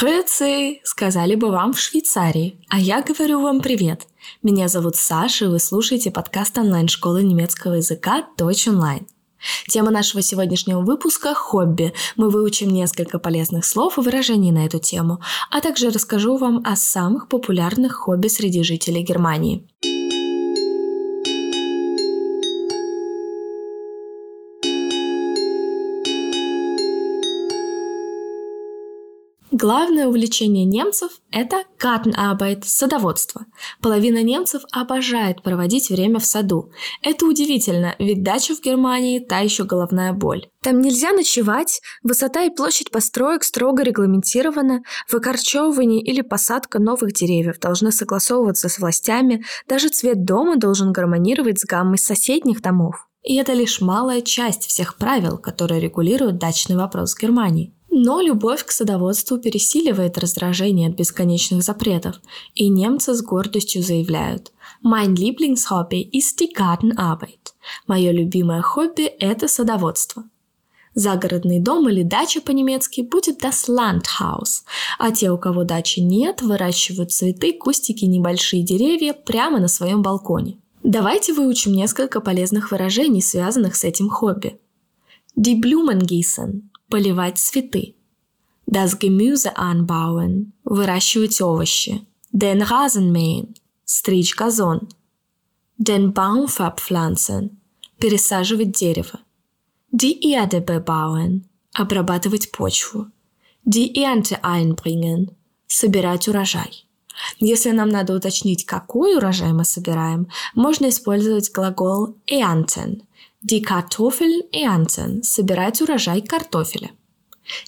Крыцы, сказали бы вам в Швейцарии, а я говорю вам привет. Меня зовут Саша, и вы слушаете подкаст онлайн-школы немецкого языка Deutsch Online. Тема нашего сегодняшнего выпуска – хобби. Мы выучим несколько полезных слов и выражений на эту тему, а также расскажу вам о самых популярных хобби среди жителей Германии. Главное увлечение немцев – это Gartenarbeit – садоводство. Половина немцев обожает проводить время в саду. Это удивительно, ведь дача в Германии – та еще головная боль. Там нельзя ночевать, высота и площадь построек строго регламентированы, выкорчевывание или посадка новых деревьев должны согласовываться с властями, даже цвет дома должен гармонировать с гаммой соседних домов. И это лишь малая часть всех правил, которые регулируют дачный вопрос в Германии. Но любовь к садоводству пересиливает раздражение от бесконечных запретов, и немцы с гордостью заявляют «Mein Lieblingshobby ist die Gartenarbeit». Мое любимое хобби – это садоводство. Загородный дом или дача по-немецки будет das Landhaus, а те, у кого дачи нет, выращивают цветы, кустики, небольшие деревья прямо на своем балконе. Давайте выучим несколько полезных выражений, связанных с этим хобби. Die Blumen gießen поливать цветы. Das Gemüse anbauen – выращивать овощи. Den Rasen mähen – стричь газон. Den Baum verpflanzen – пересаживать дерево. Die Erde bebauen – обрабатывать почву. Die Ernte einbringen – собирать урожай. Если нам надо уточнить, какой урожай мы собираем, можно использовать глагол ernten – Die Kartoffeln ernten – собирать урожай картофеля.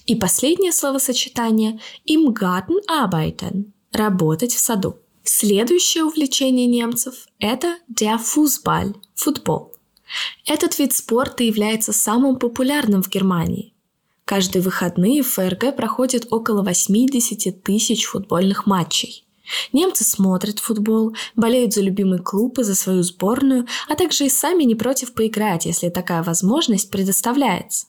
И последнее словосочетание im Garten arbeiten – работать в саду. Следующее увлечение немцев – это der Fußball – футбол. Этот вид спорта является самым популярным в Германии. Каждые выходные в ФРГ проходит около 80 тысяч футбольных матчей. Немцы смотрят футбол, болеют за любимый клуб и за свою сборную, а также и сами не против поиграть, если такая возможность предоставляется.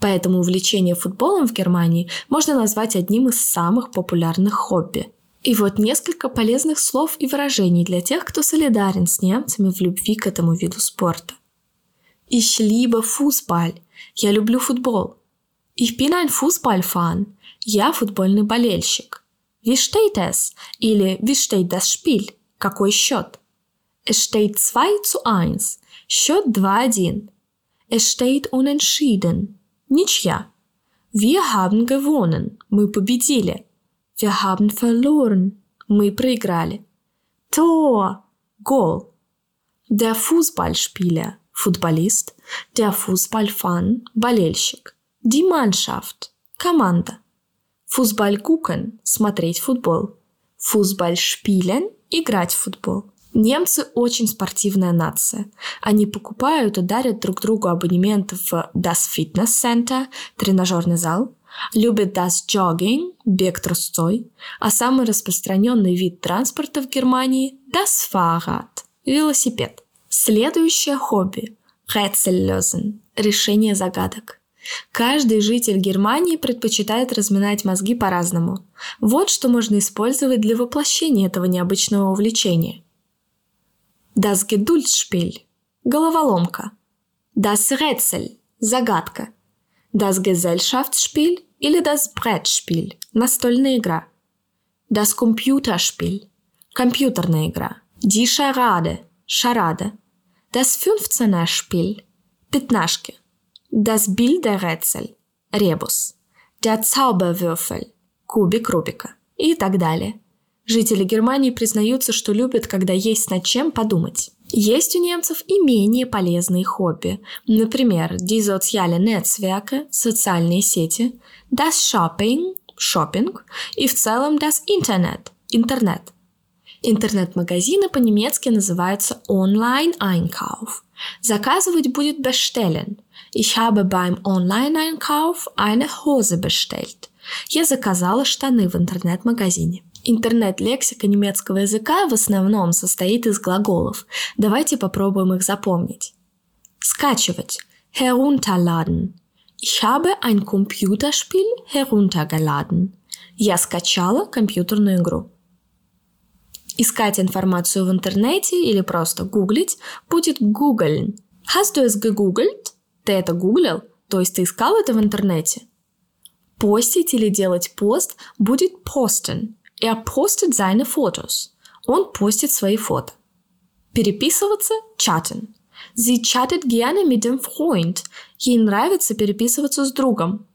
Поэтому увлечение футболом в Германии можно назвать одним из самых популярных хобби. И вот несколько полезных слов и выражений для тех, кто солидарен с немцами в любви к этому виду спорта. Ich liebe Fußball. Я люблю футбол. Ich bin ein Fußballfan. Я футбольный болельщик. Wie steht es? Или wie steht das Spiel? Какой счет? Es steht 2 zu 1. Счет 2-1. Es steht unentschieden. Ничья. Wir haben gewonnen. Мы победили. Wir haben verloren. Мы проиграли. Tor. Goal. Der Fußballspieler. Футболист. Der Fußballfan. Болельщик. Die Mannschaft. Команда. Фузбаль gucken – смотреть футбол. Фузбаль spielen – играть в футбол. Немцы очень спортивная нация. Они покупают и дарят друг другу абонементы в Das Fitness Center, тренажерный зал, любят Das Jogging, бег трусцой, а самый распространенный вид транспорта в Германии – Das Fahrrad, велосипед. Следующее хобби – Rätsellösen – решение загадок. Каждый житель Германии предпочитает разминать мозги по-разному. Вот что можно использовать для воплощения этого необычного увлечения. Das Geduldspiel – головоломка. Das Rätsel – загадка. Das Gesellschaftsspiel или das Brettspiel – настольная игра. Das Computerspiel – компьютерная игра. Die Charade – шарада. Das Fünfzehner-Spiel – пятнашки. Das Bilderrätsel – ребус, der Zauberwürfel – кубик Рубика и так далее. Жители Германии признаются, что любят, когда есть над чем подумать. Есть у немцев и менее полезные хобби. Например, die soziale Netzwerke – социальные сети, das Shopping – шопинг и в целом das Internet – интернет. Интернет-магазины по-немецки называются Online-Einkauf. Заказывать будет bestellen – Ich habe beim Online-Einkauf eine Hose bestellt. Я заказала штаны в интернет-магазине. Интернет-лексика немецкого языка в основном состоит из глаголов. Давайте попробуем их запомнить. Скачивать. Herunterladen. Ich habe ein Computerspiel heruntergeladen. Я скачала компьютерную игру. Искать информацию в интернете или просто гуглить будет гуглен. Hast du es gegoogelt? Ты это гуглил? То есть ты искал это в интернете? Постить или делать пост будет posten. Er postet seine Fotos. Он постит свои фото. Переписываться – chatten. Sie chattet gerne mit dem Freund. Ей нравится переписываться с другом.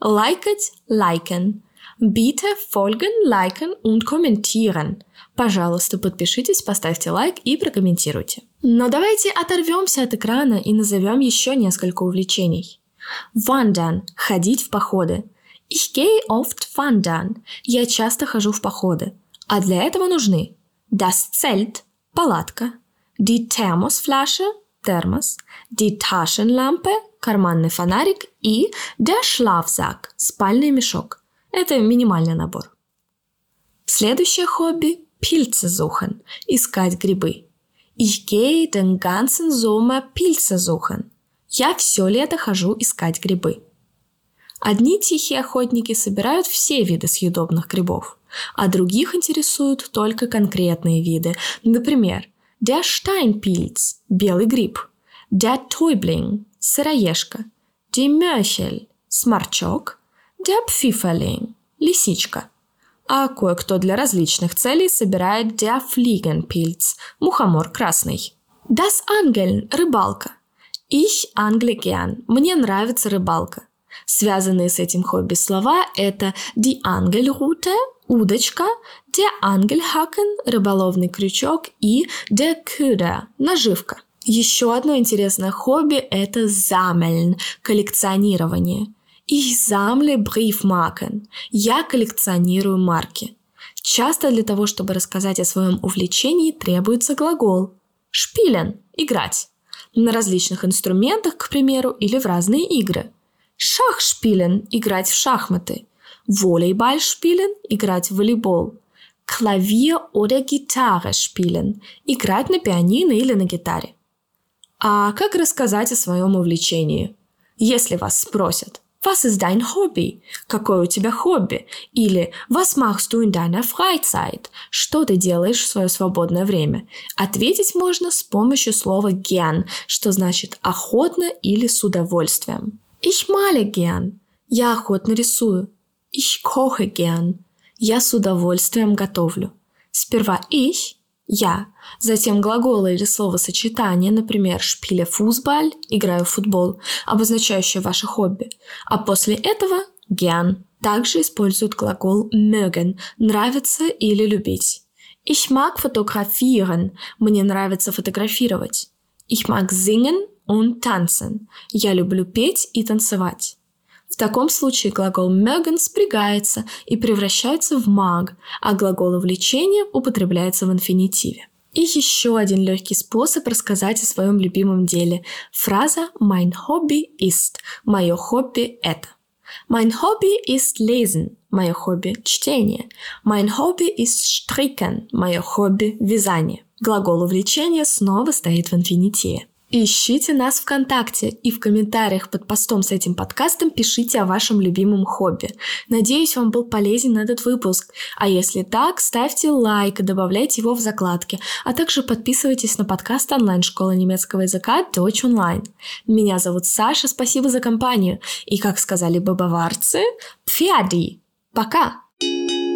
Лайкать – liken. Bitte folgen, liken und kommentieren. Пожалуйста, подпишитесь, поставьте лайк и прокомментируйте. Но давайте оторвемся от экрана и назовем еще несколько увлечений. Wandern – ходить в походы. Ich gehe oft wandern. Я часто хожу в походы. А для этого нужны das Zelt – палатка, die Thermosflasche – термос, die Taschenlampe – карманный фонарик и der Schlafsack – спальный мешок. Это минимальный набор. Следующее хобби – Pilze suchen – искать грибы. Ich gehe den ganzen Sommer Pilze suchen. Я все лето хожу искать грибы. Одни тихие охотники собирают все виды съедобных грибов, а других интересуют только конкретные виды. Например, der Steinpilz – белый гриб, der Täubling – сыроежка, die Mörchel – сморчок, Pfifferling – лисичка. А кое-кто для различных целей собирает Fliegenpilz – мухомор красный. Das Angeln – рыбалка. Ich angle мне нравится рыбалка. Связанные с этим хобби слова – это die Angelrute – удочка, der Angelhaken – рыболовный крючок и der Köder – наживка. Еще одно интересное хобби – это sammeln – коллекционирование. Ich sammle Briefmarken – я коллекционирую марки. Часто для того, чтобы рассказать о своем увлечении, требуется глагол spielen – играть. На различных инструментах, к примеру, или в разные игры – Schachspielen – играть в шахматы. Volleyball spielen – играть в волейбол. Klavier oder Gitarre spielen – играть на пианино или на гитаре. А как рассказать о своем увлечении? Если вас спросят «Was ist dein Hobby?» «Какое у тебя хобби?» или «Was machst du in deiner Freizeit?» «Что ты делаешь в свое свободное время?» Ответить можно с помощью слова «gern», что значит «охотно» или «с удовольствием». Ich male gern. Я охотно рисую. Ich koche gern. Я с удовольствием готовлю. Сперва ich – я, затем глаголы или словосочетание, например, шпиля фузбаль – играю в футбол, обозначающее ваше хобби, а после этого – gern. Также используют глагол mögen – нравится или любить. Ich mag fotografieren – мне нравится фотографировать. Ich mag singen und tanzen. Я люблю петь и танцевать. В таком случае глагол mögen спрягается и превращается в mag, а глагол влечения употребляется в инфинитиве. И еще один легкий способ рассказать о своем любимом деле. Фраза «Mein Hobby ist» – «Мое хобби – это». Mein Hobby ist lesen. Мое хобби – чтение. Mein Hobby ist stricken. Мое хобби – вязание. Глагол увлечения снова стоит в инфинитиве. Ищите нас ВКонтакте и в комментариях под постом с этим подкастом пишите о вашем любимом хобби. Надеюсь, вам был полезен этот выпуск. А если так, ставьте лайк и добавляйте его в закладки, а также подписывайтесь на подкаст онлайн-школы немецкого языка Deutsch Online. Меня зовут Саша, спасибо за компанию. И, как сказали бы баварцы, пфиади. Пока! thank